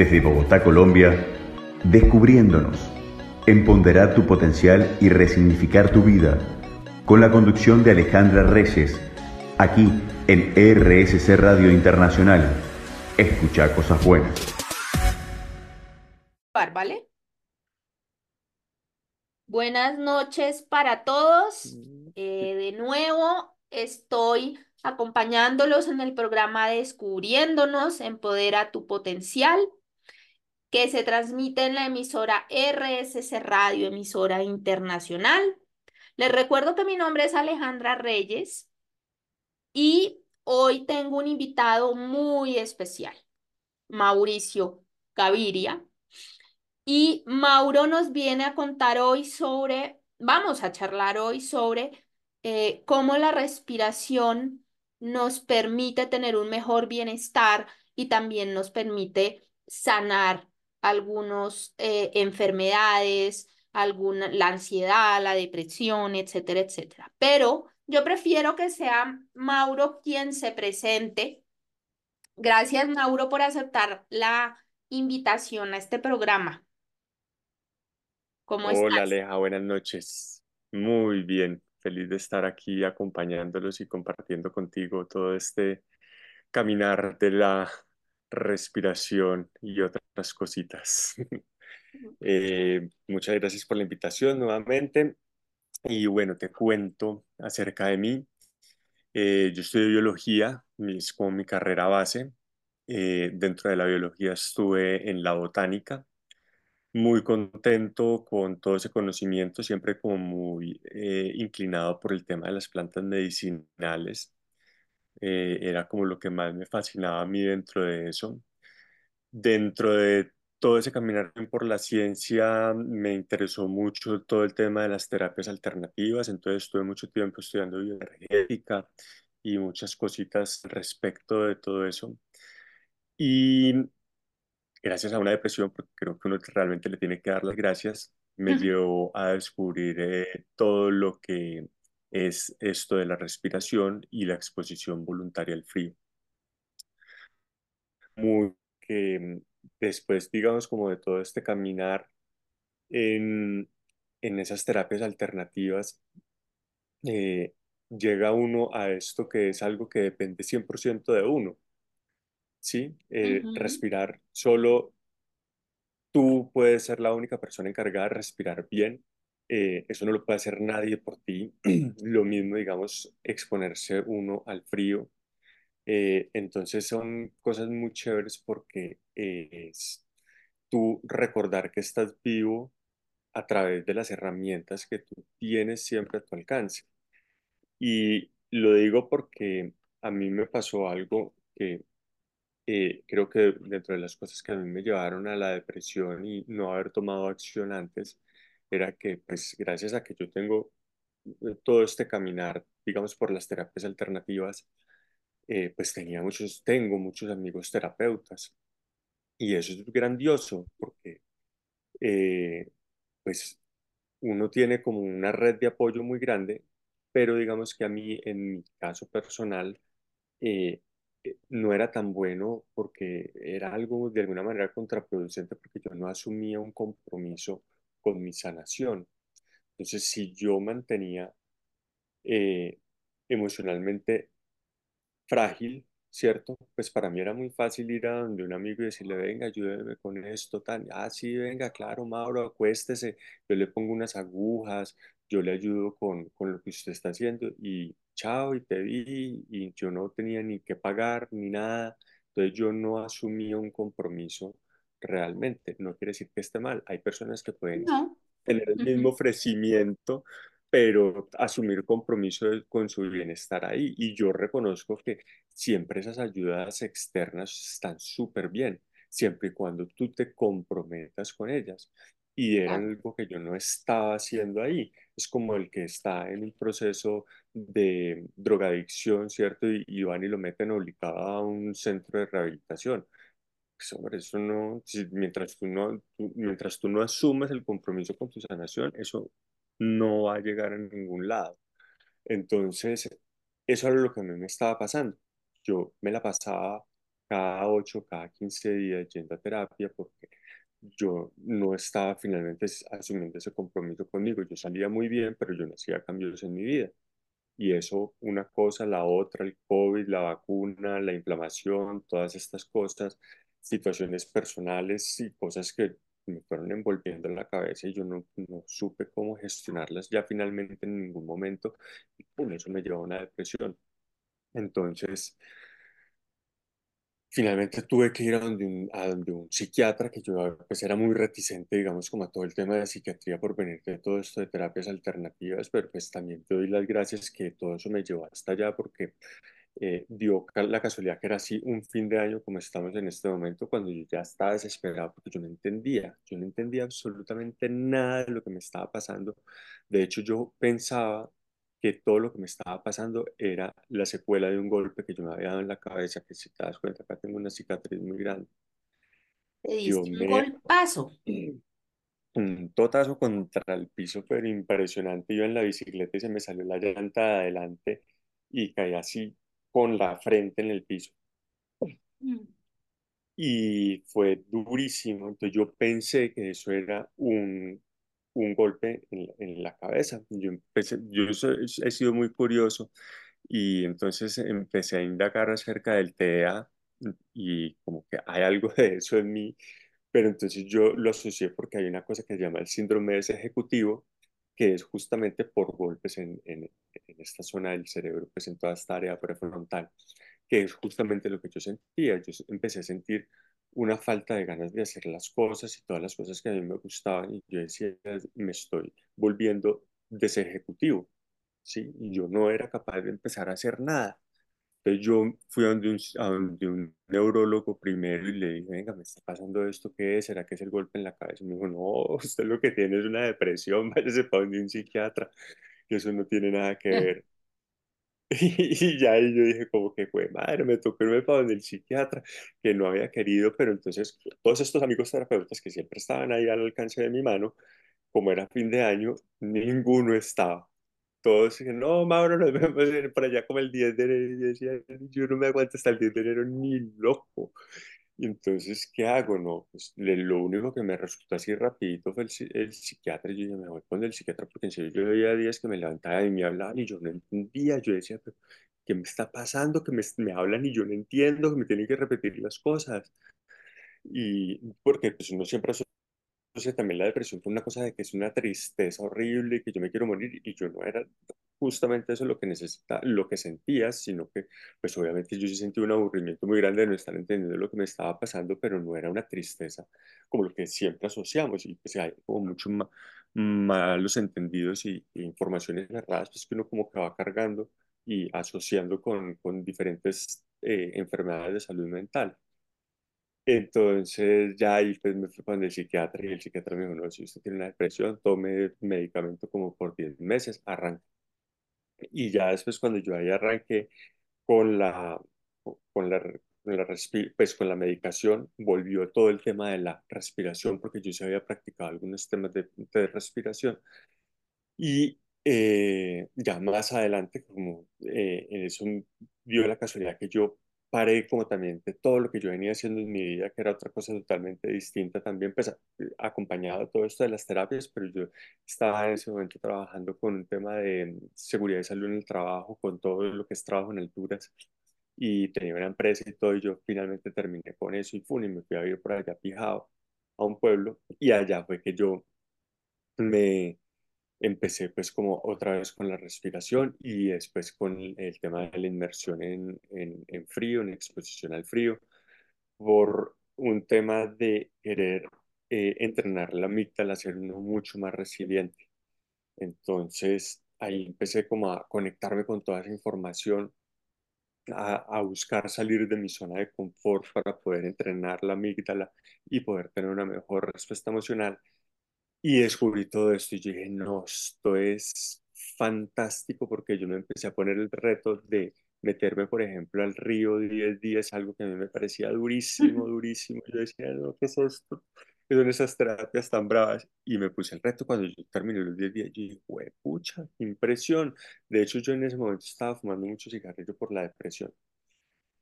Desde Bogotá, Colombia, descubriéndonos, empoderar tu potencial y resignificar tu vida, con la conducción de Alejandra Reyes, aquí en RSC Radio Internacional. Escucha cosas buenas. ¿Vale? Buenas noches para todos. Eh, de nuevo estoy acompañándolos en el programa Descubriéndonos, Empodera tu Potencial, que se transmite en la emisora RSC Radio, emisora internacional. Les recuerdo que mi nombre es Alejandra Reyes y hoy tengo un invitado muy especial, Mauricio Gaviria. Y Mauro nos viene a contar hoy sobre, vamos a charlar hoy sobre eh, cómo la respiración nos permite tener un mejor bienestar y también nos permite sanar algunas eh, enfermedades, alguna, la ansiedad, la depresión, etcétera, etcétera. Pero yo prefiero que sea Mauro quien se presente. Gracias, Mauro, por aceptar la invitación a este programa. ¿Cómo Hola, Aleja, buenas noches. Muy bien, feliz de estar aquí acompañándolos y compartiendo contigo todo este caminar de la respiración y otras cositas. Eh, muchas gracias por la invitación nuevamente. Y bueno, te cuento acerca de mí. Eh, yo estudio biología, es como mi carrera base. Eh, dentro de la biología estuve en la botánica, muy contento con todo ese conocimiento, siempre como muy eh, inclinado por el tema de las plantas medicinales. Eh, era como lo que más me fascinaba a mí dentro de eso. Dentro de todo ese caminar por la ciencia me interesó mucho todo el tema de las terapias alternativas, entonces estuve mucho tiempo estudiando bioenergética y muchas cositas respecto de todo eso. Y gracias a una depresión, porque creo que uno realmente le tiene que dar las gracias, me llevó a descubrir eh, todo lo que es esto de la respiración y la exposición voluntaria al frío. Muy que mm, después, digamos, como de todo este caminar en, en esas terapias alternativas, eh, llega uno a esto que es algo que depende 100% de uno. ¿sí? Eh, respirar solo tú puedes ser la única persona encargada de respirar bien. Eh, eso no lo puede hacer nadie por ti. lo mismo, digamos, exponerse uno al frío. Eh, entonces son cosas muy chéveres porque es tú recordar que estás vivo a través de las herramientas que tú tienes siempre a tu alcance. Y lo digo porque a mí me pasó algo que eh, creo que dentro de las cosas que a mí me llevaron a la depresión y no haber tomado acción antes, era que, pues, gracias a que yo tengo eh, todo este caminar, digamos, por las terapias alternativas, eh, pues tenía muchos, tengo muchos amigos terapeutas. Y eso es grandioso porque, pues, uno tiene como una red de apoyo muy grande, pero digamos que a mí, en mi caso personal, eh, eh, no era tan bueno porque era algo de alguna manera contraproducente porque yo no asumía un compromiso con mi sanación. Entonces, si yo mantenía eh, emocionalmente frágil, ¿cierto? Pues para mí era muy fácil ir a donde un amigo y decirle, venga, ayúdeme con esto, tan, ah, sí, venga, claro, Mauro, acuéstese, yo le pongo unas agujas, yo le ayudo con, con lo que usted está haciendo y chao, y te vi, y yo no tenía ni que pagar ni nada, entonces yo no asumía un compromiso realmente, no quiere decir que esté mal, hay personas que pueden tener el mismo ofrecimiento, pero asumir compromiso con su bienestar ahí. Y yo reconozco que siempre esas ayudas externas están súper bien, siempre y cuando tú te comprometas con ellas. Y era algo que yo no estaba haciendo ahí. Es como el que está en un proceso de drogadicción, ¿cierto? Y, y van y lo meten obligado a un centro de rehabilitación. Pues, hombre, eso no, mientras, tú no mientras tú no asumes el compromiso con tu sanación, eso no va a llegar a ningún lado. Entonces, eso era lo que a mí me estaba pasando. Yo me la pasaba cada 8, cada 15 días yendo a terapia porque yo no estaba finalmente asumiendo ese compromiso conmigo. Yo salía muy bien, pero yo no hacía cambios en mi vida. Y eso, una cosa, la otra, el COVID, la vacuna, la inflamación, todas estas cosas, situaciones personales y cosas que me fueron envolviendo en la cabeza y yo no, no supe cómo gestionarlas ya finalmente en ningún momento. Y por eso me llevó a una depresión. Entonces, finalmente tuve que ir a donde un, a donde un psiquiatra, que yo pues era muy reticente, digamos, como a todo el tema de psiquiatría por venir de todo esto de terapias alternativas, pero pues también te doy las gracias que todo eso me llevó hasta allá porque eh, dio la casualidad que era así un fin de año como estamos en este momento, cuando yo ya estaba desesperado porque yo no entendía, yo no entendía absolutamente nada de lo que me estaba pasando. De hecho, yo pensaba que todo lo que me estaba pasando era la secuela de un golpe que yo me había dado en la cabeza, que si te das cuenta, acá tengo una cicatriz muy grande. Te diste un golpazo. Un totazo contra el piso, pero impresionante. Yo en la bicicleta y se me salió la llanta de adelante y caí así con la frente en el piso. Mm. Y fue durísimo. Entonces yo pensé que eso era un un golpe en, la cabeza. Yo, empecé, yo he sido muy curioso y entonces empecé a indagar acerca del TEA y como que hay algo de eso en mí, pero entonces yo lo asocié porque hay una cosa que se llama el síndrome de ese ejecutivo, que es justamente por golpes en, en, esta zona del cerebro, pues en toda esta área prefrontal, que es justamente lo que yo sentía. Yo empecé a sentir una falta de ganas de hacer las cosas y todas las cosas que a mí me gustaban y yo decía, me estoy volviendo desejecutivo, ¿sí? Y yo no era capaz de empezar a hacer nada. Entonces yo fui a donde un, a un neurólogo primero y le dije, venga, me está pasando esto, ¿qué es? ¿Será que es el golpe en la cabeza? Y me dijo, no, usted lo que tiene es una depresión, váyase para donde un psiquiatra, que eso no tiene nada que ver. Y, ya ahí yo dije como que fue madre, me tocó irme para donde el psiquiatra, que no había querido, pero entonces todos estos amigos terapeutas que siempre estaban ahí al alcance de mi mano, como era fin de año, ninguno estaba. Todos dijeron, no, Mauro, nos vemos para allá como el 10 de enero. Y yo decía, yo no me aguanto hasta el 10 de enero ni loco. Entonces, ¿qué hago? No, pues lo único que me resultó así rapidito fue el, psiquiatra. Yo ya me voy con el psiquiatra porque en serio yo veía días que me levantaba y me hablaban y yo no entendía. Yo decía, pero ¿qué me está pasando? Que me, me hablan y yo no entiendo, que me tienen que repetir las cosas. Y porque pues uno siempre asocia también la depresión con una cosa de que es una tristeza horrible y que yo me quiero morir y yo no era justamente eso lo que necesita, lo que sentía, sino que pues obviamente yo sí sentí un aburrimiento muy grande de no estar entendiendo lo que me estaba pasando, pero no era una tristeza como lo que siempre asociamos y pues hay como muchos malos entendidos y, informaciones erradas pues que uno como que va cargando y asociando con, con diferentes eh, enfermedades de salud mental. Entonces ya ahí pues me fui con el psiquiatra y el psiquiatra me dijo, no, si usted tiene una depresión, tome medicamento como por 10 meses, arranque y ya después cuando yo ahí arranqué con la, con la, pues con la medicación, volvió todo el tema de la respiración, porque yo se había practicado algunos temas de, de respiración. Y eh, ya más adelante, como eh, en eso dio la casualidad que yo paré como también de todo lo que yo venía haciendo en mi vida, que era otra cosa totalmente distinta también, pues acompañado todo esto de las terapias, pero yo estaba en ese momento trabajando con un tema de seguridad y salud en el trabajo, con todo lo que es trabajo en alturas, y tenía una empresa y todo, y yo finalmente terminé con eso y, fui y me fui a vivir por allá pijado a un pueblo, y allá fue que yo me empecé pues como otra vez con la respiración y después con el tema de la inmersión en, en, frío, en exposición al frío, por un tema de querer eh, entrenar la amígdala, hacerlo mucho más resiliente. Entonces ahí empecé como a conectarme con toda esa información, a, a, buscar salir de mi zona de confort para poder entrenar la amígdala y poder tener una mejor respuesta emocional y descubrí todo esto y dije, no, esto es fantástico porque yo me empecé a poner el reto de meterme, por ejemplo, al río 10 días, algo que a mí me parecía durísimo, durísimo. Yo decía, no, ¿qué es esto? ¿Qué son esas terapias tan bravas? Y me puse el reto cuando yo terminé los 10 días. Yo dije, pucha, impresión. De hecho, yo en ese momento estaba fumando mucho cigarrillo por la depresión.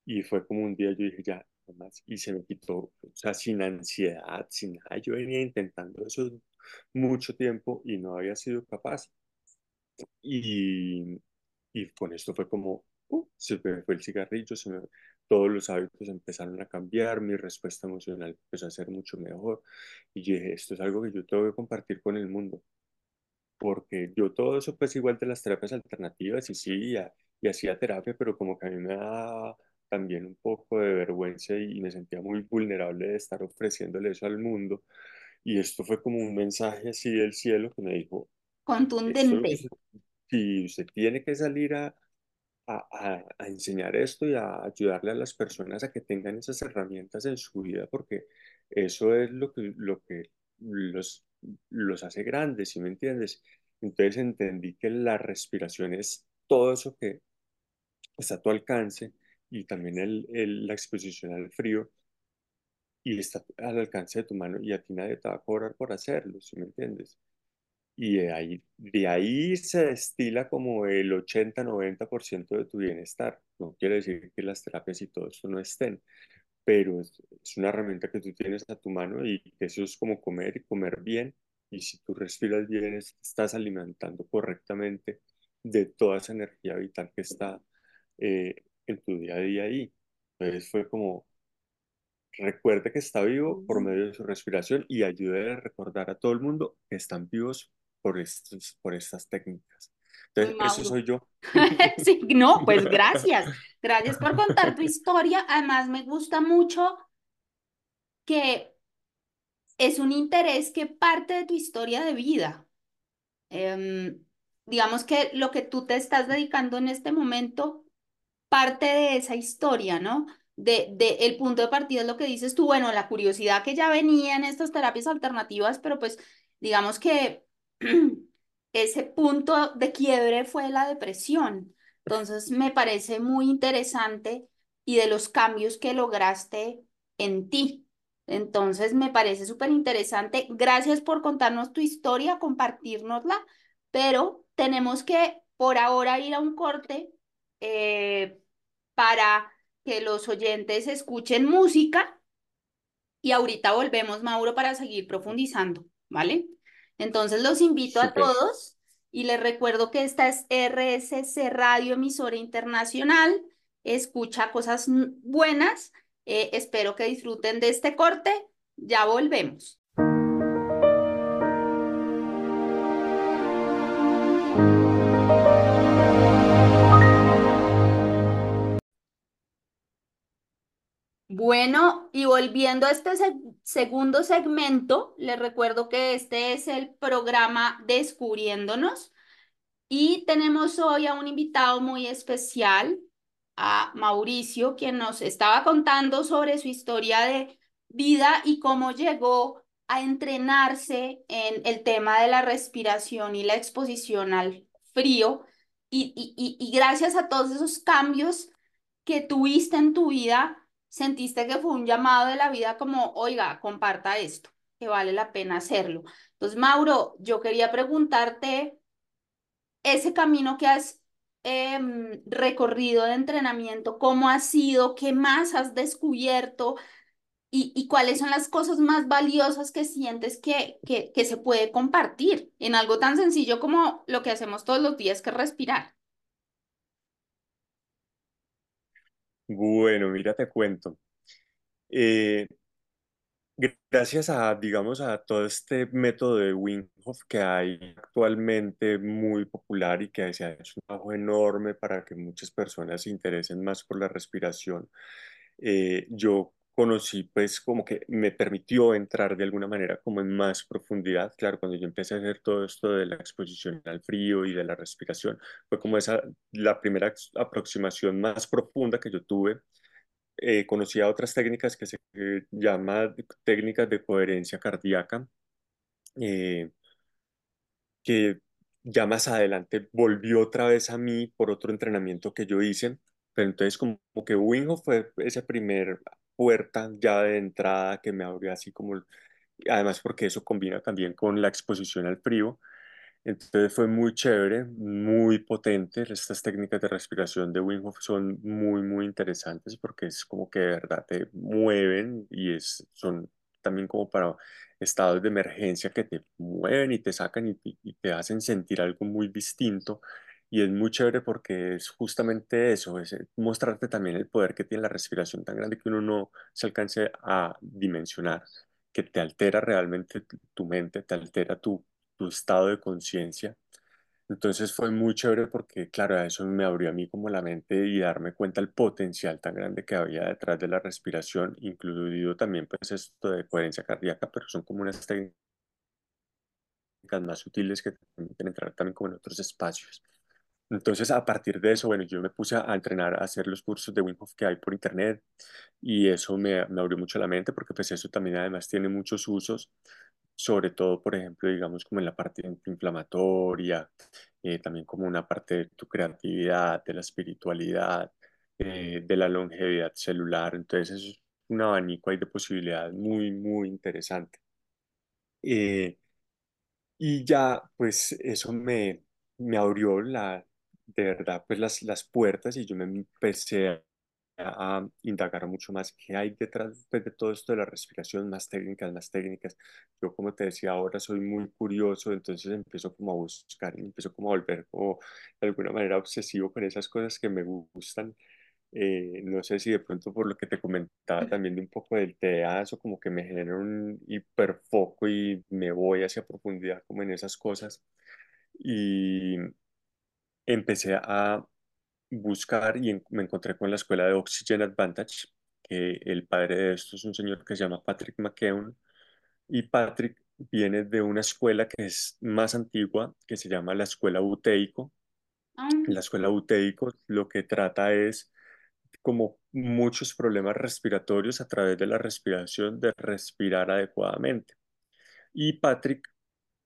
Y fue como un día, yo dije, ya, más. Y se me quitó, o sea, sin ansiedad, sin nada. Yo venía intentando eso mucho tiempo y no había sido capaz. Y, y con esto fue como, uh, se me fue el cigarrillo, se me, todos los hábitos empezaron a cambiar, mi respuesta emocional empezó a ser mucho mejor. Y yo dije, esto es algo que yo tengo que compartir con el mundo. Porque yo todo eso, pues igual de las terapias alternativas, y sí, y, hacía terapia, pero como que a mí me daba también un poco de vergüenza y, me sentía muy vulnerable de estar ofreciéndole eso al mundo. Y esto fue como un mensaje así del cielo que me dijo, contundente. Si usted tiene que salir a, a, enseñar esto y a ayudarle a las personas a que tengan esas herramientas en su vida, porque eso es lo que, lo que los, los hace grandes, ¿sí me entiendes? Entonces entendí que la respiración es todo eso que está a tu alcance y también el, la exposición al frío y está al alcance de tu mano y a ti nadie te va a cobrar por hacerlo, ¿sí me entiendes? y de ahí, de ahí se destila como el 80-90% de tu bienestar. No quiere decir que las terapias y todo eso no estén, pero es, una herramienta que tú tienes a tu mano y eso es como comer y comer bien. Y si tú respiras bien, estás alimentando correctamente de toda esa energía vital que está eh, en tu día a día ahí. Entonces fue como, recuerde que está vivo por medio de su respiración y ayude a recordar a todo el mundo que están vivos por, estos, por estas técnicas. Entonces, eso soy yo. sí, no, pues gracias. Gracias por contar tu historia. Además, me gusta mucho que es un interés que parte de tu historia de vida. Em, digamos que lo que tú te estás dedicando en este momento parte de esa historia, ¿no? De, de, el punto de partida es lo que dices tú, bueno, la curiosidad que ya venía en estas terapias alternativas, pero pues digamos que ese punto de quiebre fue la depresión. Entonces, me parece muy interesante y de los cambios que lograste en ti. Entonces, me parece súper interesante. Gracias por contarnos tu historia, compartirnosla, pero tenemos que por ahora ir a un corte eh, para que los oyentes escuchen música y ahorita volvemos, Mauro, para seguir profundizando, ¿vale? Entonces los invito a todos y les recuerdo que esta es RSC Radio Emisora Internacional. Escucha cosas buenas. Eh, espero que disfruten de este corte. Ya volvemos. Bueno, y volviendo a este segundo segmento, les recuerdo que este es el programa Descubriéndonos y tenemos hoy a un invitado muy especial, a Mauricio, quien nos estaba contando sobre su historia de vida y cómo llegó a entrenarse en el tema de la respiración y la exposición al frío. Y, gracias a todos esos cambios que tuviste en tu vida, sentiste que fue un llamado de la vida como, oiga, comparta esto, que vale la pena hacerlo. Entonces, Mauro, yo quería preguntarte ese camino que has em, recorrido de entrenamiento, ¿cómo ha sido? ¿Qué más has descubierto? Y, y, cuáles son las cosas más valiosas que sientes que, que, que se puede compartir en algo tan sencillo como lo que hacemos todos los días, que es respirar. Bueno, mira, te cuento. Eh, gracias a, digamos, a todo este método de Wim Hof que hay actualmente muy popular y que se ha hecho un trabajo enorme para que muchas personas se interesen más por la respiración, eh, yo conocí, pues como que me permitió entrar de alguna manera como en más profundidad. Claro, cuando yo empecé a hacer todo esto de la exposición al frío y de la respiración, fue como esa la primera aproximación más profunda que yo tuve. Eh, conocí a otras técnicas que se llaman técnicas de coherencia cardíaca, eh, que ya más adelante volvió otra vez a mí por otro entrenamiento que yo hice. Pero entonces como, que Wim fue ese primer puerta ya de entrada que me abrió así como, además porque eso combina también con la exposición al frío. Entonces fue muy chévere, muy potente. Estas técnicas de respiración de Wim Hof son muy, muy interesantes porque es como que de verdad te mueven y es, son también como para estados de emergencia que te mueven y te sacan y, y te hacen sentir algo muy distinto. Y es muy chévere porque es justamente eso, es mostrarte también el poder que tiene la respiración tan grande que uno no se alcance a dimensionar, que te altera realmente tu mente, te altera tu tu estado de conciencia. Entonces fue muy chévere porque, claro, eso me abrió a mí como la mente y darme cuenta el potencial tan grande que había detrás de la respiración, incluido también pues esto de coherencia cardíaca, pero son como unas técnicas más sutiles que permiten entrar también como en otros espacios. Entonces, a partir de eso, bueno, yo me puse a entrenar, a hacer los cursos de Wim Hof que hay por internet y eso me, me abrió mucho la mente porque pues eso también además tiene muchos usos sobre todo, por ejemplo, digamos como en la parte inflamatoria, eh, también como una parte de tu creatividad, de la espiritualidad, eh, de la longevidad celular. Entonces es un abanico ahí de posibilidades muy, muy interesante. Eh, y ya, pues eso me, me abrió la, de verdad, pues las, las puertas y yo me empecé a a indagar mucho más qué hay detrás pues, de todo esto de la respiración, más técnicas, más técnicas. Yo, como te decía ahora, soy muy curioso, entonces empiezo como a buscar y empiezo como a volver como de alguna manera obsesivo con esas cosas que me gustan. Eh, no sé si de pronto por lo que te comentaba también de un poco del TDA, eso como que me genera un hiperfoco y me voy hacia profundidad como en esas cosas. Y empecé a buscar y me encontré con la escuela de Oxygen Advantage, que el padre de esto es un señor que se llama Patrick McKeown, y Patrick viene de una escuela que es más antigua, que se llama la escuela Uteico. Ah. La escuela Uteico lo que trata es como muchos problemas respiratorios a través de la respiración, de respirar adecuadamente. Y Patrick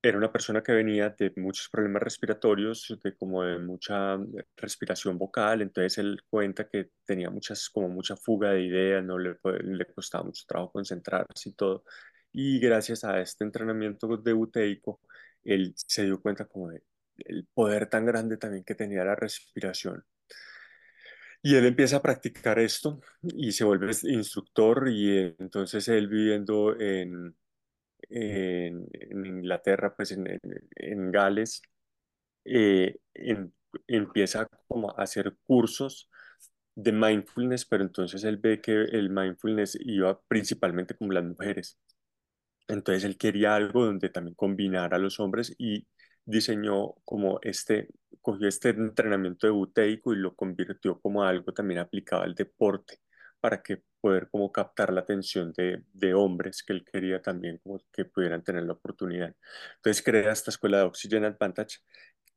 era una persona que venía de muchos problemas respiratorios, de como de mucha respiración vocal, entonces él cuenta que tenía muchas, como mucha fuga de ideas, no le, le costaba mucho trabajo concentrarse y todo. Y gracias a este entrenamiento de buteico, él se dio cuenta como de el poder tan grande también que tenía la respiración. Y él empieza a practicar esto y se vuelve instructor y entonces él viviendo en, en, Inglaterra, pues en, en Gales, eh, empieza como a hacer cursos de mindfulness, pero entonces él ve que el mindfulness iba principalmente con las mujeres. Entonces él quería algo donde también combinara a los hombres y diseñó como este, cogió este entrenamiento de buteico y lo convirtió como algo también aplicado al deporte para que poder como captar la atención de, de, hombres que él quería también como que pudieran tener la oportunidad. Entonces crea esta escuela de Oxygen Advantage,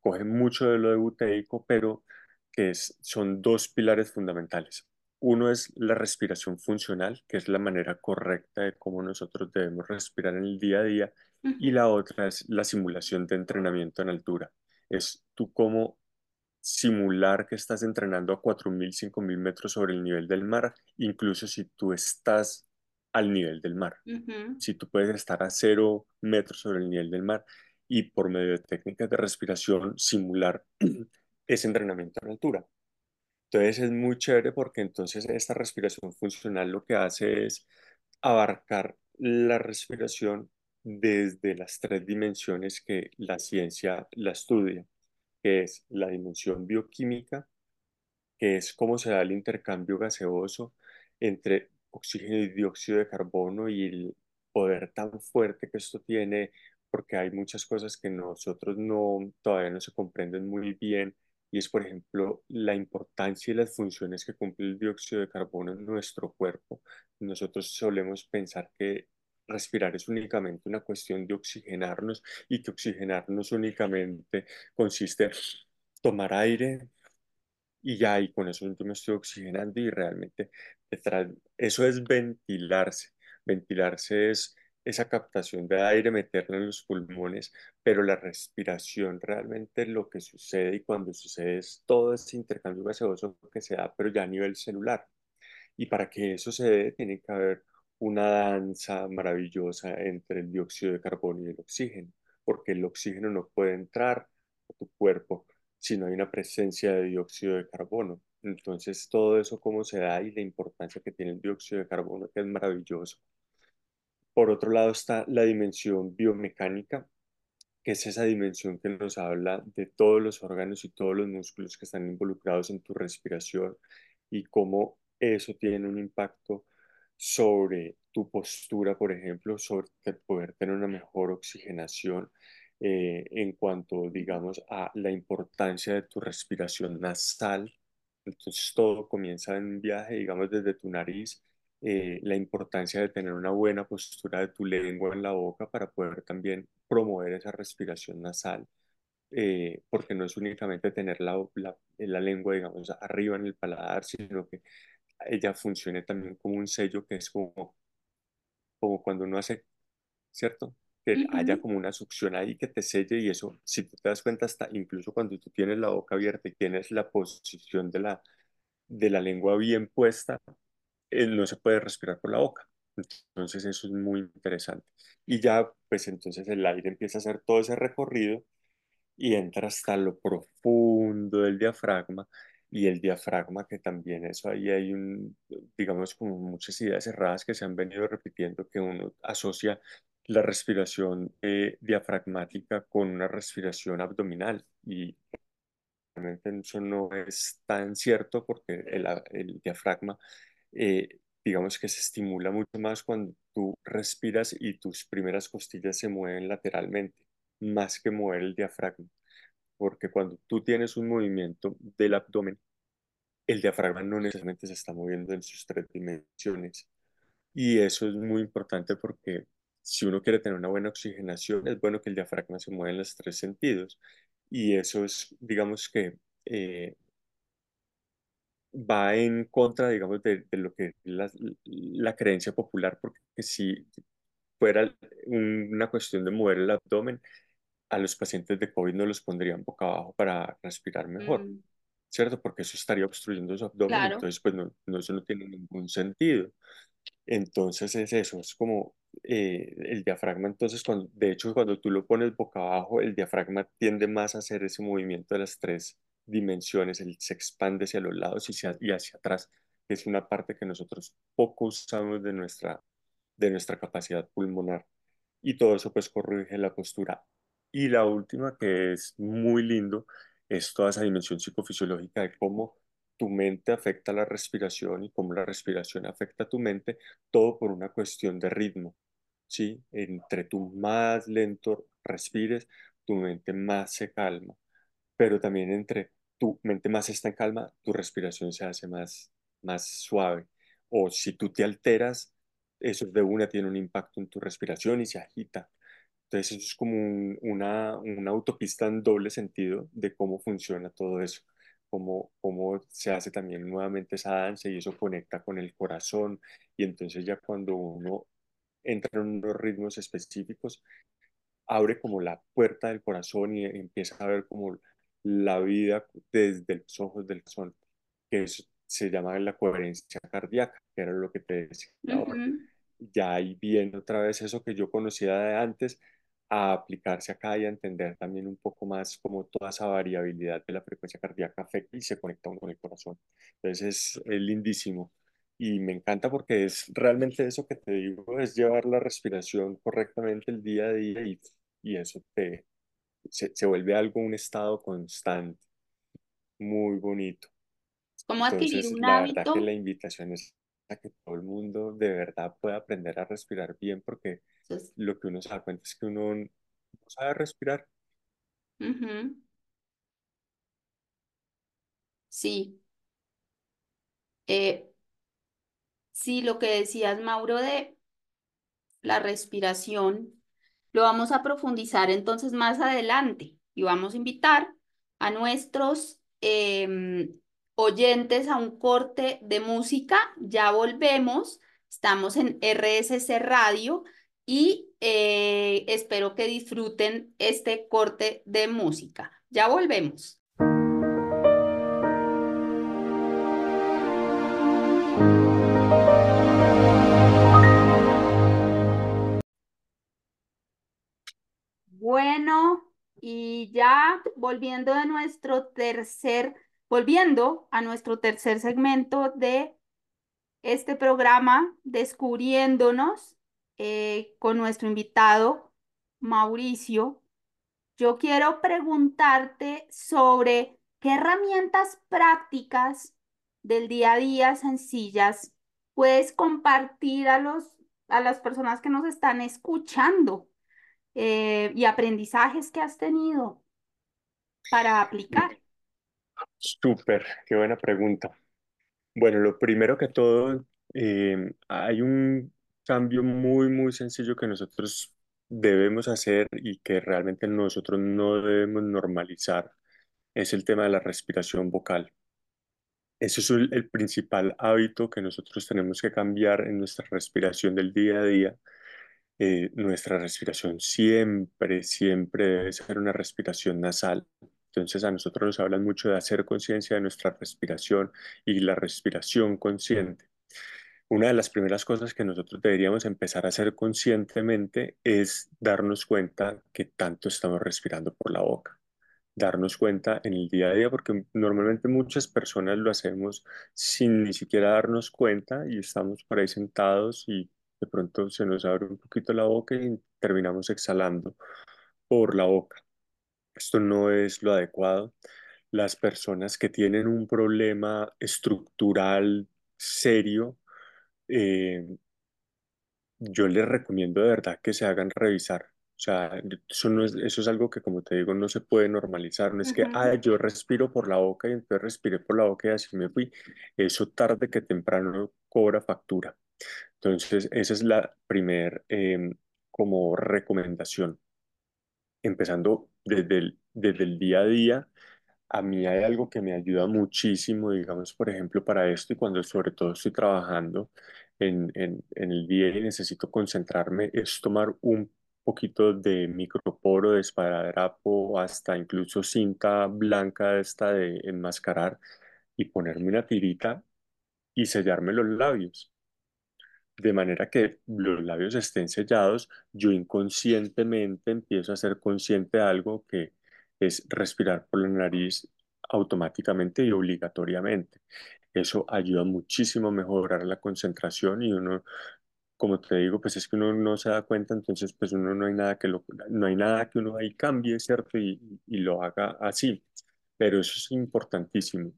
coge mucho de lo de buteico, pero que es, son dos pilares fundamentales. Uno es la respiración funcional, que es la manera correcta de cómo nosotros debemos respirar en el día a día, y la otra es la simulación de entrenamiento en altura. Es tú cómo simular que estás entrenando a 4.000, 5.000 metros sobre el nivel del mar, incluso si tú estás al nivel del mar. Si tú puedes estar a cero metros sobre el nivel del mar y por medio de técnicas de respiración simular ese entrenamiento en altura. Entonces es muy chévere porque entonces esta respiración funcional lo que hace es abarcar la respiración desde las tres dimensiones que la ciencia la estudia que es la dimensión bioquímica, que es cómo se da el intercambio gaseoso entre oxígeno y dióxido de carbono y el poder tan fuerte que esto tiene, porque hay muchas cosas que nosotros no, todavía no se comprenden muy bien, y es, por ejemplo, la importancia y las funciones que cumple el dióxido de carbono en nuestro cuerpo. Nosotros solemos pensar que respirar es únicamente una cuestión de oxigenarnos y que oxigenarnos únicamente consiste en tomar aire y ya, y con eso yo me estoy oxigenando y realmente eso es ventilarse. Ventilarse es esa captación de aire, meterlo en los pulmones, pero la respiración realmente lo que sucede y cuando sucede es todo ese intercambio gaseoso que se da, pero ya a nivel celular. Y para que eso se dé, tiene que haber una danza maravillosa entre el dióxido de carbono y el oxígeno. porque el oxígeno no puede entrar a tu cuerpo si no hay una presencia de dióxido de carbono. Entonces, todo eso cómo se da y la importancia que tiene el dióxido de carbono, que es maravilloso. Por otro lado está la dimensión biomecánica, que es esa dimensión que nos habla de todos los órganos y todos los músculos que están involucrados en tu respiración y cómo eso tiene un impacto sobre tu postura, por ejemplo, sobre poder tener una mejor oxigenación eh, en cuanto, digamos, a la importancia de tu respiración nasal. Entonces todo comienza en un viaje, digamos, desde tu nariz, eh, la importancia de tener una buena postura de tu lengua en la boca para poder también promover esa respiración nasal. Eh, porque no es únicamente tener la, la, la, lengua, digamos, arriba en el paladar, sino que ella funcione también como un sello que es como, como cuando uno hace, ¿cierto? Que haya como una succión ahí que te selle y eso, si tú te das cuenta, hasta incluso cuando tú tienes la boca abierta y tienes la posición de la, de la lengua bien puesta, eh, no se puede respirar por la boca. Entonces eso es muy interesante. Y ya, pues entonces el aire empieza a hacer todo ese recorrido y entra hasta lo profundo del diafragma y el diafragma, que también eso ahí hay un, digamos, como muchas ideas cerradas que se han venido repitiendo, que uno asocia la respiración eh, diafragmática con una respiración abdominal y realmente eso no es tan cierto porque el, el diafragma, eh, digamos que se estimula mucho más cuando tú respiras y tus primeras costillas se mueven lateralmente, más que mover el diafragma porque cuando tú tienes un movimiento del abdomen, el diafragma no necesariamente se está moviendo en sus tres dimensiones. Y eso es muy importante porque si uno quiere tener una buena oxigenación, es bueno que el diafragma se mueva en los tres sentidos. Y eso es, digamos que, eh, va en contra, digamos, de, lo que es la, la, creencia popular, porque si fuera una cuestión de mover el abdomen, a los pacientes de COVID no los pondrían boca abajo para respirar mejor, mm. ¿cierto? Porque eso estaría obstruyendo su abdomen, entonces pues no, no, eso no tiene ningún sentido. Entonces es eso, es como eh, el diafragma, entonces cuando, de hecho cuando tú lo pones boca abajo, el diafragma tiende más a hacer ese movimiento de las tres dimensiones, él se expande hacia los lados y hacia, y hacia atrás, que es una parte que nosotros poco usamos de nuestra, de nuestra capacidad pulmonar. Y todo eso pues corrige la postura y la última, que es muy lindo, es toda esa dimensión psicofisiológica de cómo tu mente afecta la respiración y cómo la respiración afecta a tu mente, todo por una cuestión de ritmo. ¿sí? Entre tú más lento respires, tu mente más se calma, pero también entre tu mente más está en calma, tu respiración se hace más, más suave. O si tú te alteras, eso de una tiene un impacto en tu respiración y se agita. Entonces eso es como una, una, autopista en doble sentido de cómo funciona todo eso, cómo, cómo se hace también nuevamente esa danza y eso conecta con el corazón y entonces ya cuando uno entra en unos ritmos específicos, abre como la puerta del corazón y empieza a ver como la vida desde los ojos del corazón, que eso se llama la coherencia cardíaca, que era lo que te decía ahora. Ya ahí viene otra vez eso que yo conocía de antes, a aplicarse acá y a entender también un poco más cómo toda esa variabilidad de la frecuencia cardíaca afecta y se conecta con el corazón. Entonces es, lindísimo y me encanta porque es realmente eso que te digo, es llevar la respiración correctamente el día a día y, y eso te, se, se, vuelve algo, un estado constante, muy bonito. como adquirir un la hábito. verdad que la invitación es a que todo el mundo de verdad pueda aprender a respirar bien porque lo que uno se da cuenta es que uno no sabe respirar. Sí. Eh, sí, lo que decías, Mauro, de la respiración, lo vamos a profundizar entonces más adelante y vamos a invitar a nuestros em, oyentes a un corte de música. Ya volvemos. Estamos en RSC Radio y eh, espero que disfruten este corte de música. Ya volvemos. Bueno, y ya volviendo a nuestro tercer, volviendo a nuestro tercer segmento de este programa, Descubriéndonos, eh, con nuestro invitado Mauricio, yo quiero preguntarte sobre qué herramientas prácticas del día a día sencillas puedes compartir a los, a las personas que nos están escuchando eh, y aprendizajes que has tenido para aplicar. Súper, qué buena pregunta. Bueno, lo primero que todo, eh, hay un cambio muy, muy sencillo que nosotros debemos hacer y que realmente nosotros no debemos normalizar, es el tema de la respiración vocal. Ese es el, el principal hábito que nosotros tenemos que cambiar en nuestra respiración del día a día. Eh, nuestra respiración siempre, siempre debe ser una respiración nasal. Entonces a nosotros nos hablan mucho de hacer conciencia de nuestra respiración y la respiración consciente. Una de las primeras cosas que nosotros deberíamos empezar a hacer conscientemente es darnos cuenta que tanto estamos respirando por la boca. Darnos cuenta en el día a día, porque normalmente muchas personas lo hacemos sin ni siquiera darnos cuenta y estamos por ahí sentados y de pronto se nos abre un poquito la boca y terminamos exhalando por la boca. Esto no es lo adecuado. Las personas que tienen un problema estructural serio, eh, yo les recomiendo de verdad que se hagan revisar. O sea, eso, no es, eso es algo que, como te digo, no se puede normalizar. No es que, ah, yo respiro por la boca y entonces respiré por la boca y así me fui. Eso tarde que temprano cobra factura. Entonces, esa es la primera em, como recomendación. Empezando desde el, desde el día a día, a mí hay algo que me ayuda muchísimo, digamos, por ejemplo, para esto y cuando sobre todo estoy trabajando en, en, el día y necesito concentrarme, es tomar un poquito de microporo, de esparadrapo, hasta incluso cinta blanca esta de enmascarar y ponerme una tirita y sellarme los labios. De manera que los labios estén sellados, yo inconscientemente empiezo a ser consciente de algo que es respirar por la nariz automáticamente y obligatoriamente. Eso ayuda muchísimo a mejorar la concentración y uno, como te digo, pues es que uno no se da cuenta, entonces pues uno no hay nada que, lo, no hay nada que uno ahí cambie, ¿cierto? Y, y lo haga así. Pero eso es importantísimo.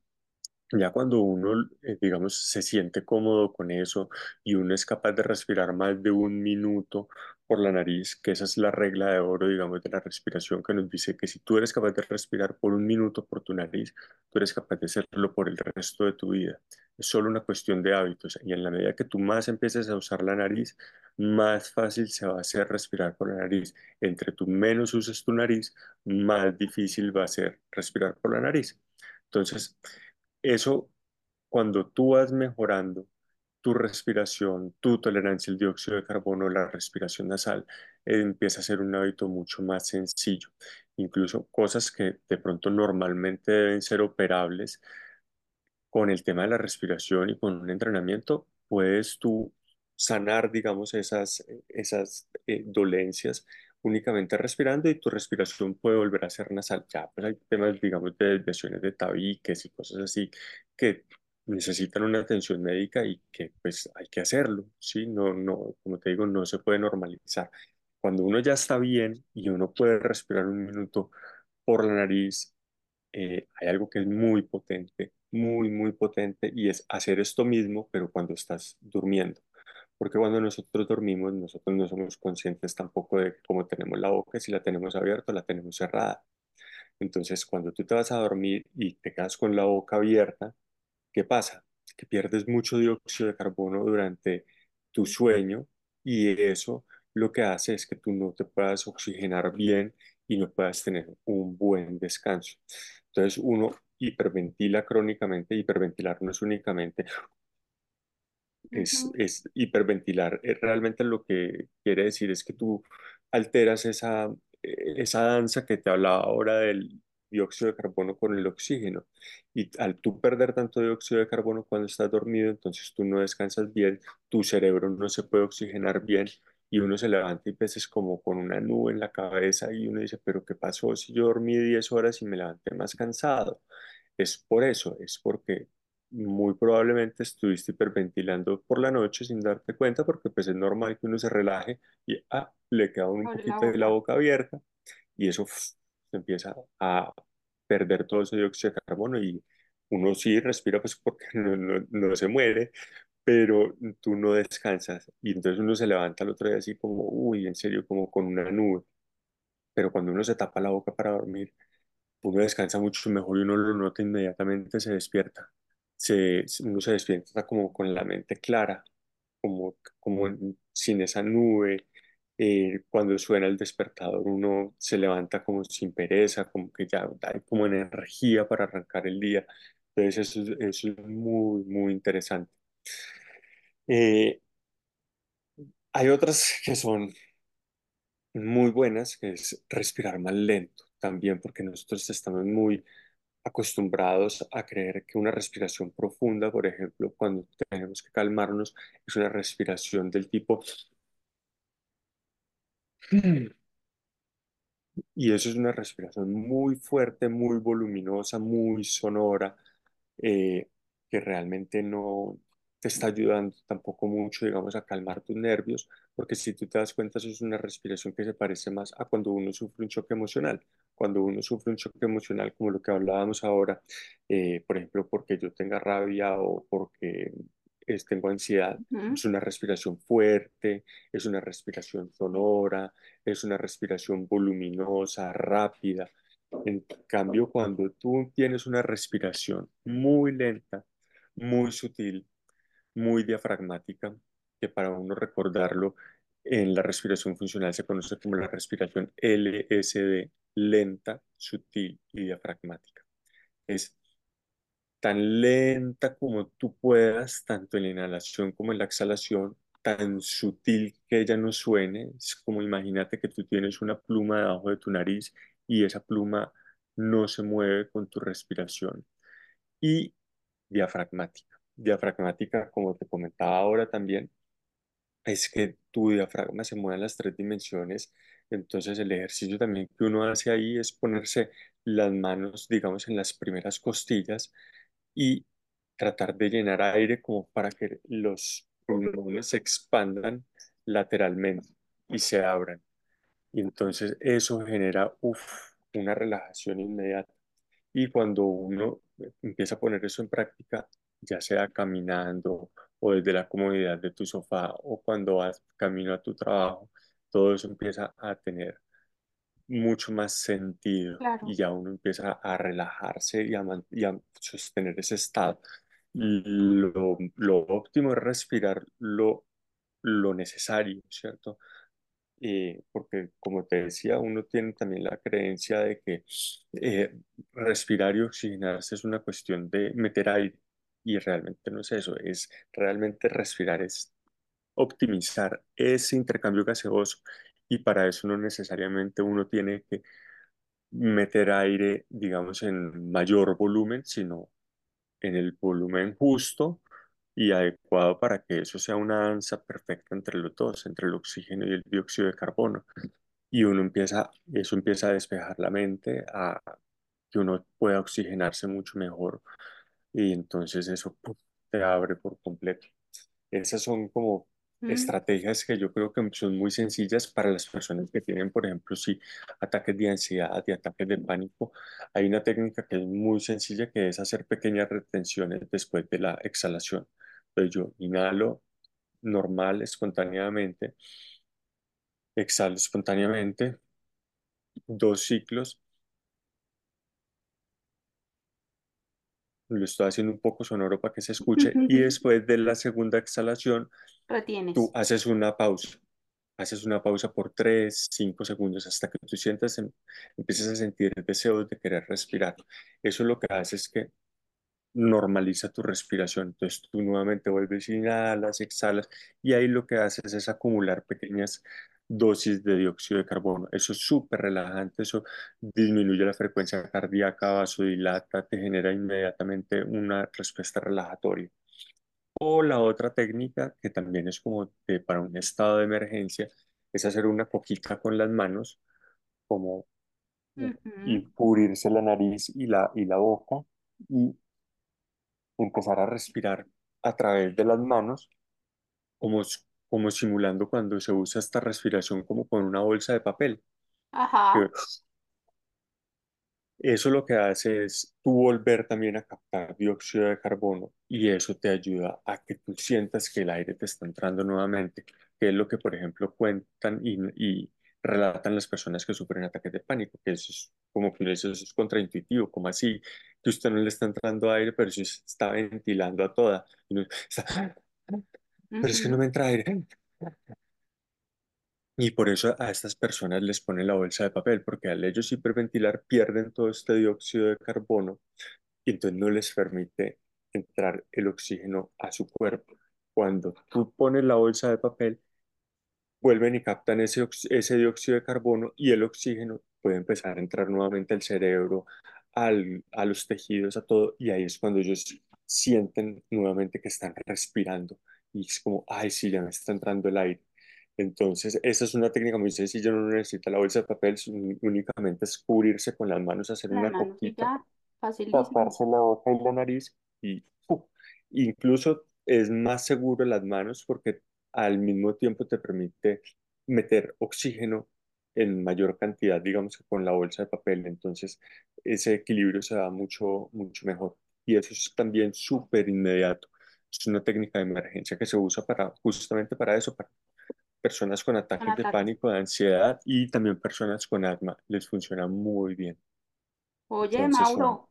Ya cuando uno, eh, digamos, se siente cómodo con eso y uno es capaz de respirar más de un minuto por la nariz, que esa es la regla de oro, digamos, de la respiración que nos dice que si tú eres capaz de respirar por un minuto por tu nariz, tú eres capaz de hacerlo por el resto de tu vida. Es solo una cuestión de hábitos y en la medida que tú más empieces a usar la nariz, más fácil se va a hacer respirar por la nariz. Entre tú menos uses tu nariz, más difícil va a ser respirar por la nariz. Entonces, eso, cuando tú vas mejorando tu respiración, tu tolerancia al dióxido de carbono, la respiración nasal, empieza a ser un hábito mucho más sencillo. Incluso cosas que de pronto normalmente deben ser operables con el tema de la respiración y con un entrenamiento, puedes tú sanar, digamos, esas, esas eh, dolencias únicamente respirando y tu respiración puede volver a ser nasal. Ya, pues hay temas, digamos, de desviaciones de tabiques y cosas así que necesitan una atención médica y que pues hay que hacerlo, ¿sí? No, no, como te digo, no se puede normalizar. Cuando uno ya está bien y uno puede respirar un minuto por la nariz, eh, hay algo que es muy potente, muy, muy potente y es hacer esto mismo, pero cuando estás durmiendo porque cuando nosotros dormimos, nosotros no somos conscientes tampoco de cómo tenemos la boca, si la tenemos abierta o la tenemos cerrada. Entonces, cuando tú te vas a dormir y te quedas con la boca abierta, ¿qué pasa? Que pierdes mucho dióxido de carbono durante tu sueño y eso lo que hace es que tú no te puedas oxigenar bien y no puedas tener un buen descanso. Entonces, uno hiperventila crónicamente, hiperventilar no es únicamente es, es hiperventilar. Eh, realmente lo que quiere decir es que tú alteras esa, eh, esa danza que te hablaba ahora del dióxido de carbono con el oxígeno. Y al tú perder tanto dióxido de carbono cuando estás dormido, entonces tú no descansas bien, tu cerebro no se puede oxigenar bien y uno se levanta y pues es como con una nube en la cabeza y uno dice, pero ¿qué pasó si yo dormí 10 horas y me levanté más cansado? Es por eso, es porque muy probablemente estuviste hiperventilando por la noche sin darte cuenta porque pues es normal que uno se relaje y ah, le queda un Abre la poquito de la boca. abierta y eso se empieza a perder todo ese dióxido de carbono y uno sí respira pues porque no, no, no se muere, pero tú no descansas y entonces uno se levanta el otro día así como, uy, en serio, como con una nube, pero cuando uno se tapa la boca para dormir, uno descansa mucho mejor y uno lo nota inmediatamente, se despierta, se, uno se despierta como con la mente clara, como, como sin esa nube. eh, cuando suena el despertador, uno se levanta como sin pereza, como que ya hay como energía para arrancar el día. Entonces eso, es- eso es muy, muy interesante. Eh, hay otras que son muy buenas, que es respirar más lento también, porque nosotros estamos muy acostumbrados a creer que una respiración profunda, por ejemplo, cuando tenemos que calmarnos, es una respiración del tipo Y eso es una respiración muy fuerte, muy voluminosa, muy sonora, eh, que realmente no te está ayudando tampoco mucho, digamos, a calmar tus nervios, porque si tú te das cuenta, eso es una respiración que se parece más a cuando uno sufre un choque emocional. Cuando uno sufre un choque emocional, como lo que hablábamos ahora, eh, por ejemplo, porque yo tenga rabia o porque es- tengo ansiedad, Ujú. es una respiración fuerte, es una respiración sonora, es una respiración voluminosa, rápida. En cambio, cuando tú tienes una respiración muy lenta, muy sutil, muy diafragmática, que para uno recordarlo en la respiración funcional se conoce como la respiración LSD, lenta, sutil y diafragmática. Es tan lenta como tú puedas, tanto en la inhalación como en la exhalación, tan sutil que ella no suene. Es como imagínate que tú tienes una pluma debajo de tu nariz y esa pluma no se mueve con tu respiración. Y diafragmática. Diafragmática, como te comentaba ahora también, es que tu diafragma se mueve en las tres dimensiones. Entonces el ejercicio también que uno hace ahí es ponerse las manos, digamos, en las primeras costillas y tratar de llenar aire como para que los pulmones se expandan lateralmente y se abran. Y entonces eso genera uf, una relajación inmediata. Y cuando uno empieza a poner eso en práctica, ya sea caminando o desde la comodidad de tu sofá o cuando vas camino a tu trabajo, todo eso empieza a tener mucho más sentido y ya uno empieza a relajarse y a, y a sostener ese estado. Lo, lo óptimo es respirar lo, lo necesario, ¿cierto? Eh, porque como te decía, uno tiene también la creencia de que eh, respirar y oxigenarse es una cuestión de meter aire y realmente no es eso, es realmente respirar, es optimizar ese intercambio gaseoso y para eso no necesariamente uno tiene que meter aire, digamos, en mayor volumen, sino en el volumen justo y adecuado para que eso sea una danza perfecta entre los dos, entre el oxígeno y el dióxido de carbono. Y uno empieza, eso empieza a despejar la mente, a que uno pueda oxigenarse mucho mejor y entonces eso ¡pum! te abre por completo. Esas son como Mm, estrategias que yo creo que son muy sencillas para las personas que tienen, por ejemplo, si ataques de ansiedad y ataques de pánico. Hay una técnica que es muy sencilla que es hacer pequeñas retenciones después de la exhalación. Entonces yo inhalo normal, espontáneamente, exhalo espontáneamente, dos ciclos, lo estoy haciendo un poco sonoro para que se escuche, y después de la segunda exhalación, tú retienes. haces una pausa. Haces una pausa por 3 5 segundos hasta que tú sientas, em- empieces a sentir el deseo de querer respirar. Eso lo que hace es que normaliza tu respiración. Entonces tú nuevamente vuelves, inhalas, exhalas y ahí lo que haces es acumular pequeñas dosis de dióxido de carbono. Eso es súper relajante, eso disminuye la frecuencia cardíaca, vasodilata, te genera inmediatamente una respuesta relajatoria. O la otra técnica, que también es como de- para un estado de emergencia, es hacer una coquita con las manos, como y Ujú. cubrirse la nariz y la, y la boca y empezar a respirar a través de las manos, como, como simulando cuando se usa esta respiración como con una bolsa de papel. Ajá, Eso lo que hace es tú volver también a captar dióxido de carbono y eso te ayuda a que tú sientas que el aire te está entrando nuevamente, que es lo que, por ejemplo, cuentan y, y relatan las personas que sufren ataques de pánico, que eso es como que eso es contraintuitivo, como así que usted no le está entrando aire, pero sí está ventilando a toda. Y uno está, pero es que no me entra aire. Y por eso a estas personas les ponen la bolsa de papel, porque al ellos hiperventilar pierden todo este dióxido de carbono y entonces no les permite entrar el oxígeno a su cuerpo. Cuando tú pones la bolsa de papel, vuelven y captan ese, ese dióxido de carbono y el oxígeno puede empezar a entrar nuevamente al cerebro, al, a los tejidos, a todo, y ahí es cuando ellos sienten nuevamente que están respirando y es como, ay, sí, ya me está entrando el aire. Entonces, esa es una técnica muy sencilla, no necesita la bolsa de papel, únicamente es cubrirse con las manos, hacer Las una manos y coquita taparse la boca y la nariz y ¡fu! incluso es más seguro las manos porque al mismo tiempo te permite meter oxígeno en mayor cantidad, digamos que con la bolsa de papel. Entonces ese equilibrio se da mucho, mucho mejor. Y eso es también súper inmediato. Es una técnica de emergencia que se usa para justamente para eso, para personas con ataques de ataques. pánico, de ansiedad y también personas con asma. Les funciona muy bien. Oye, Entonces Mauro,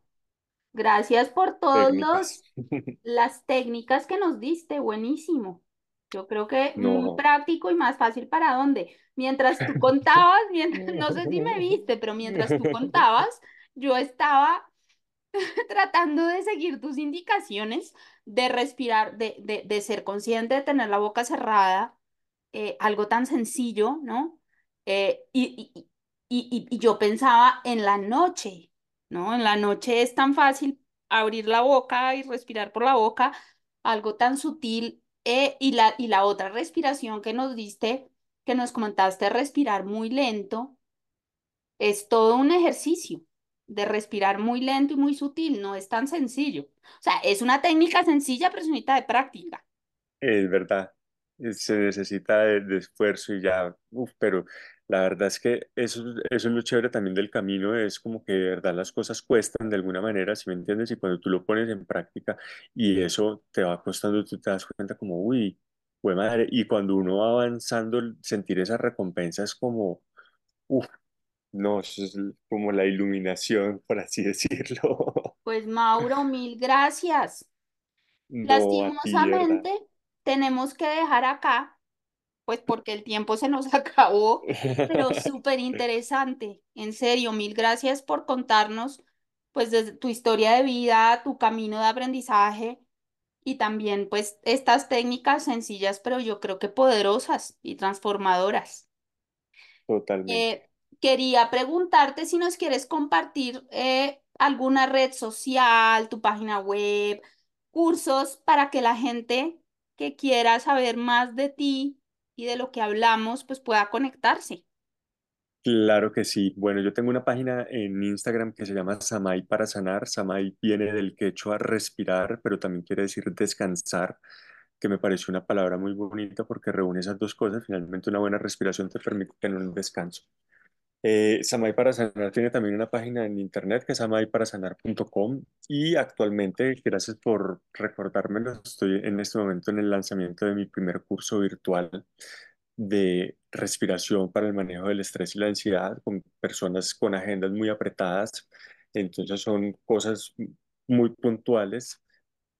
gracias por todas técnicas. las técnicas que nos diste, buenísimo. Yo creo que muy No. práctico y más fácil para dónde. Mientras tú contabas, mientras, no sé si me viste, pero mientras tú contabas, yo estaba tratando de seguir tus indicaciones, de respirar, de, de, de ser consciente de tener la boca cerrada, eh, algo tan sencillo, ¿no? Eh, y, y, y, y yo pensaba en la noche, ¿no? En la noche es tan fácil abrir la boca y respirar por la boca, algo tan sutil, eh, y la, y la otra respiración que nos diste, que nos comentaste, respirar muy lento es todo un ejercicio de respirar muy lento y muy sutil, no es tan sencillo. O sea, es una técnica sencilla, pero es una de práctica. Es verdad, eh, se necesita de, esfuerzo y ya, uf, pero la verdad es que eso, eso es lo chévere también del camino, es como que de verdad las cosas cuestan de alguna manera, si me entiendes? Y cuando tú lo pones en práctica y eso te va costando, tú te das cuenta como, uy, fue madre, y cuando uno va avanzando, sentir esa recompensa es como, uff, no, eso es como la iluminación, por así decirlo. Pues Mauro, mil gracias. No. Lastimosamente, tenemos que dejar acá, pues porque el tiempo se nos acabó, pero súper interesante. En serio, mil gracias por contarnos, pues, desde tu historia de vida, tu camino de aprendizaje y también, pues, estas técnicas sencillas, pero yo creo que poderosas y transformadoras. Totalmente. Eh, quería preguntarte si nos quieres compartir eh, alguna red social, tu página web, cursos para que la gente que quiera saber más de ti y de lo que hablamos, pues pueda conectarse. Claro que sí. Bueno, yo tengo una página en Instagram que se llama Samay para sanar. Samay viene del quechua respirar, pero también quiere decir descansar, que me pareció una palabra muy bonita porque reúne esas dos cosas. Finalmente, una buena respiración te permite tener un descanso. Eh, Samay para sanar tiene también una página en internet que es samayparasanar.com y actualmente, gracias por recordármelo, estoy en este momento en el lanzamiento de mi primer curso virtual de respiración para el manejo del estrés y la ansiedad con personas con agendas muy apretadas. Entonces son cosas muy puntuales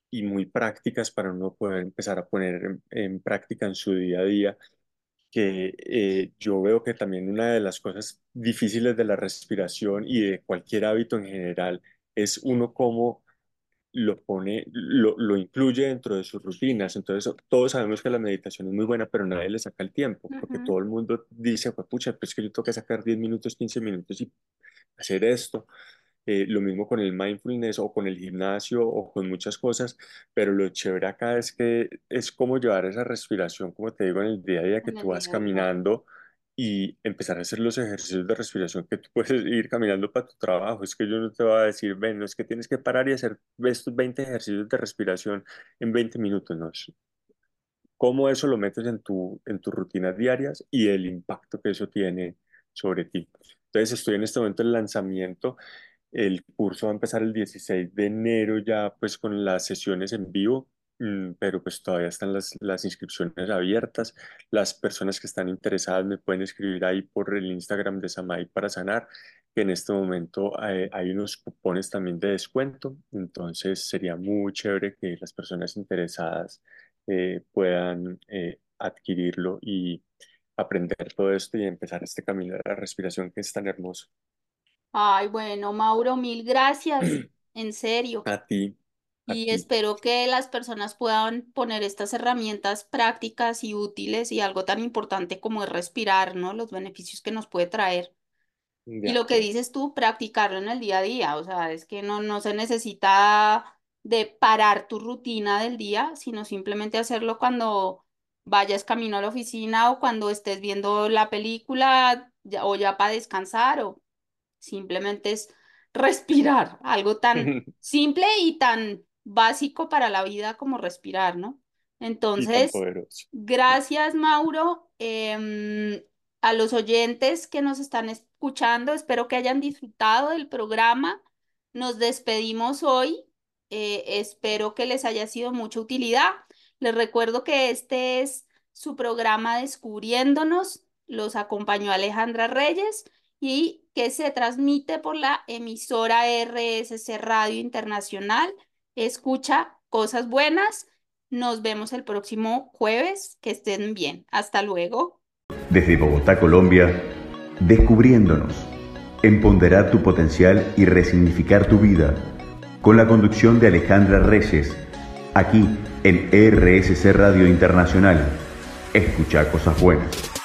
y muy prácticas para uno poder empezar a poner en, en práctica en su día a día, que eh, yo veo que también una de las cosas difíciles de la respiración y de cualquier hábito en general es uno cómo lo pone, lo, lo incluye dentro de sus rutinas. Entonces, todos sabemos que la meditación es muy buena, pero nadie le saca el tiempo, porque Ujú. todo el mundo dice, pues pucha, pues que yo tengo que sacar 10 minutos, 15 minutos y hacer esto. Eh, lo mismo con el mindfulness o con el gimnasio o con muchas cosas, pero lo chévere acá es que es como llevar esa respiración, como te digo, en el día a día, que tú vas caminando y empezar a hacer los ejercicios de respiración que tú puedes ir caminando para tu trabajo. Es que yo no te voy a decir, ven, no es que tienes que parar y hacer estos 20 ejercicios de respiración en 20 minutos, no. Es Cómo eso lo metes en tu, en tus rutinas diarias y el impacto que eso tiene sobre ti. Entonces, estoy en este momento en el lanzamiento. El curso va a empezar el 16 de enero ya pues con las sesiones en vivo, mm, pero pues todavía están las, las inscripciones abiertas. Las personas que están interesadas me pueden escribir ahí por el Instagram de Samay para Sanar, que en este momento eh, hay unos cupones también de descuento. Entonces sería muy chévere que las personas interesadas eh, puedan eh, adquirirlo y aprender todo esto y empezar este camino de la respiración que es tan hermoso. Ay, bueno, Mauro, mil gracias, en serio. A ti, a Y ti. espero que las personas puedan poner estas herramientas prácticas y útiles y algo tan importante como es respirar, ¿no? Los beneficios que nos puede traer. Y lo que dices tú, practicarlo en el día a día, o sea, es que no, no se necesita de parar tu rutina del día, sino simplemente hacerlo cuando vayas camino a la oficina o cuando estés viendo la película ya- o ya para descansar o simplemente es respirar, algo tan simple y tan básico para la vida como respirar, ¿no? Entonces. Gracias, Mauro. Em, a los oyentes que nos están escuchando, espero que hayan disfrutado del programa. Nos despedimos hoy. Eh, espero que les haya sido mucha utilidad. Les recuerdo que este es su programa Descubriéndonos. Los acompañó Alejandra Reyes y que se transmite por la emisora RSC Radio Internacional. Escucha cosas buenas. Nos vemos el próximo jueves. Que estén bien. Hasta luego. Desde Bogotá, Colombia, descubriéndonos, empoderar tu potencial y resignificar tu vida, con la conducción de Alejandra Reyes, aquí en RSC Radio Internacional. Escucha cosas buenas.